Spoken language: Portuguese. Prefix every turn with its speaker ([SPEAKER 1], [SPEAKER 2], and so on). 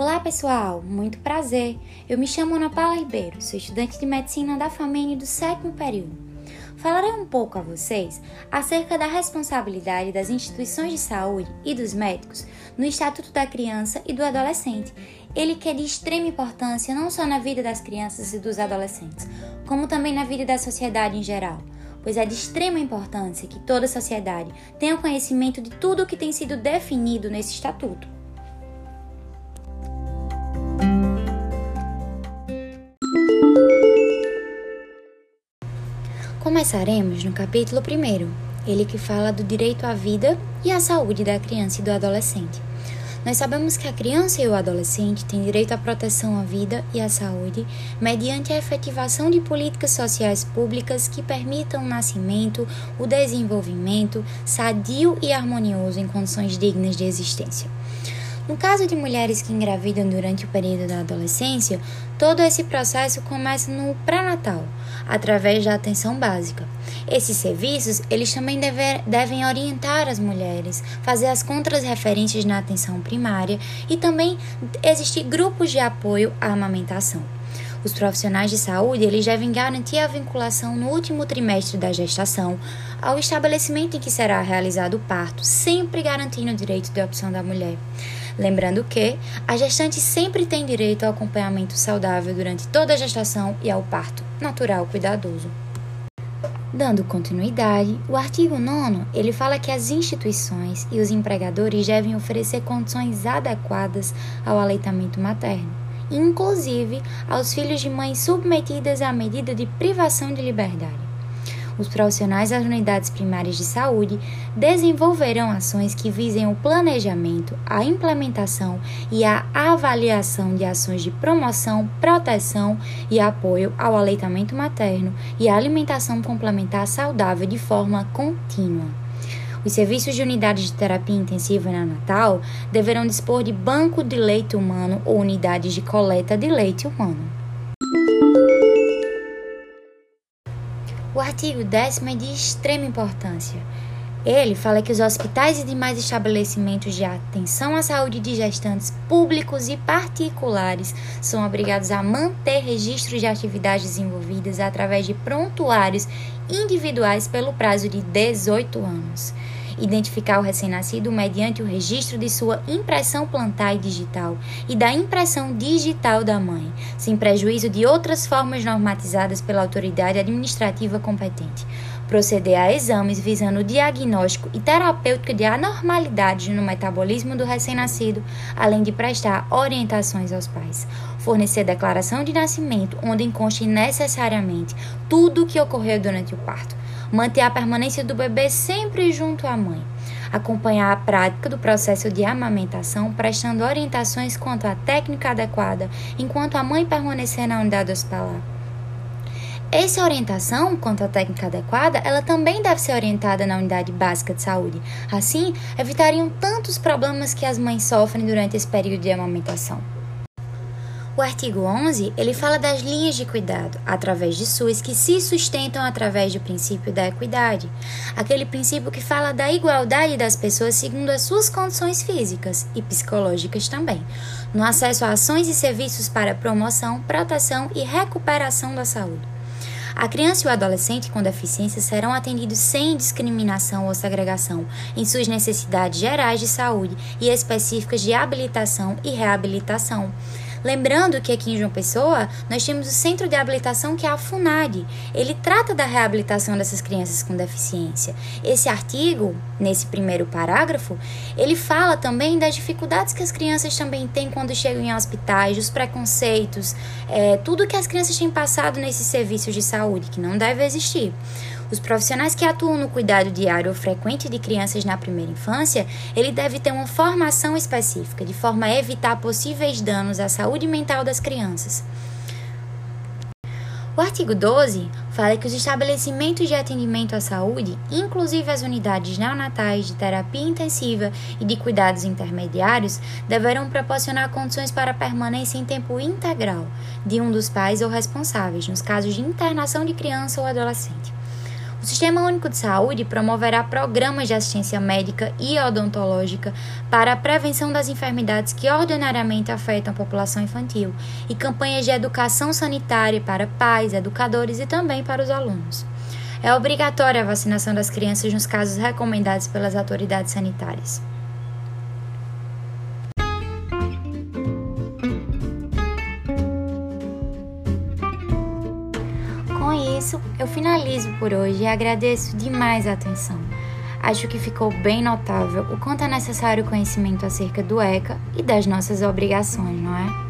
[SPEAKER 1] Olá pessoal, muito prazer. Eu me chamo Ana Paula Ribeiro, sou estudante de medicina da FAMENE do sétimo período. Falarei um pouco a vocês acerca da responsabilidade das instituições de saúde e dos médicos no Estatuto da Criança e do Adolescente. Ele que é de extrema importância não só na vida das crianças e dos adolescentes, como também na vida da sociedade em geral pois é de extrema importância que toda a sociedade tenha conhecimento de tudo o que tem sido definido nesse estatuto. Começaremos no capítulo 1, ele que fala do direito à vida e à saúde da criança e do adolescente. Nós sabemos que a criança e o adolescente têm direito à proteção à vida e à saúde mediante a efetivação de políticas sociais públicas que permitam o nascimento, o desenvolvimento sadio e harmonioso em condições dignas de existência. No caso de mulheres que engravidam durante o período da adolescência, todo esse processo começa no pré-natal, através da atenção básica. Esses serviços, eles também deve, devem orientar as mulheres, fazer as contras-referências na atenção primária e também existir grupos de apoio à amamentação. Os profissionais de saúde eles devem garantir a vinculação no último trimestre da gestação ao estabelecimento em que será realizado o parto, sempre garantindo o direito de opção da mulher. Lembrando que a gestante sempre tem direito ao acompanhamento saudável durante toda a gestação e ao parto natural cuidadoso. Dando continuidade, o artigo 9 ele fala que as instituições e os empregadores devem oferecer condições adequadas ao aleitamento materno, inclusive aos filhos de mães submetidas à medida de privação de liberdade os profissionais das unidades primárias de saúde desenvolverão ações que visem o planejamento, a implementação e a avaliação de ações de promoção, proteção e apoio ao aleitamento materno e à alimentação complementar saudável de forma contínua. Os serviços de unidades de terapia intensiva neonatal deverão dispor de banco de leite humano ou unidades de coleta de leite humano. Artigo 10 é de extrema importância. Ele fala que os hospitais e demais estabelecimentos de atenção à saúde de gestantes públicos e particulares são obrigados a manter registros de atividades desenvolvidas através de prontuários individuais pelo prazo de 18 anos identificar o recém-nascido mediante o registro de sua impressão plantar e digital e da impressão digital da mãe, sem prejuízo de outras formas normatizadas pela autoridade administrativa competente. Proceder a exames visando o diagnóstico e terapêutico de anormalidades no metabolismo do recém-nascido, além de prestar orientações aos pais. Fornecer declaração de nascimento, onde conste necessariamente tudo o que ocorreu durante o parto manter a permanência do bebê sempre junto à mãe, acompanhar a prática do processo de amamentação, prestando orientações quanto à técnica adequada enquanto a mãe permanecer na unidade hospitalar. Essa orientação quanto à técnica adequada, ela também deve ser orientada na unidade básica de saúde. Assim, evitariam tantos problemas que as mães sofrem durante esse período de amamentação. O artigo 11, ele fala das linhas de cuidado, através de SUS, que se sustentam através do princípio da equidade, aquele princípio que fala da igualdade das pessoas segundo as suas condições físicas e psicológicas também, no acesso a ações e serviços para promoção, proteção e recuperação da saúde. A criança e o adolescente com deficiência serão atendidos sem discriminação ou segregação em suas necessidades gerais de saúde e específicas de habilitação e reabilitação Lembrando que aqui em João Pessoa nós temos o Centro de Habilitação que é a FUNAD. Ele trata da reabilitação dessas crianças com deficiência. Esse artigo, nesse primeiro parágrafo, ele fala também das dificuldades que as crianças também têm quando chegam em hospitais, dos preconceitos, é, tudo que as crianças têm passado nesses serviços de saúde, que não deve existir. Os profissionais que atuam no cuidado diário ou frequente de crianças na primeira infância, ele deve ter uma formação específica, de forma a evitar possíveis danos à saúde mental das crianças. O artigo 12 fala que os estabelecimentos de atendimento à saúde, inclusive as unidades neonatais de terapia intensiva e de cuidados intermediários, deverão proporcionar condições para permanência em tempo integral de um dos pais ou responsáveis, nos casos de internação de criança ou adolescente. O Sistema Único de Saúde promoverá programas de assistência médica e odontológica para a prevenção das enfermidades que ordinariamente afetam a população infantil e campanhas de educação sanitária para pais, educadores e também para os alunos. É obrigatória a vacinação das crianças nos casos recomendados pelas autoridades sanitárias. Isso, eu finalizo por hoje e agradeço demais a atenção. Acho que ficou bem notável o quanto é necessário conhecimento acerca do ECA e das nossas obrigações, não é?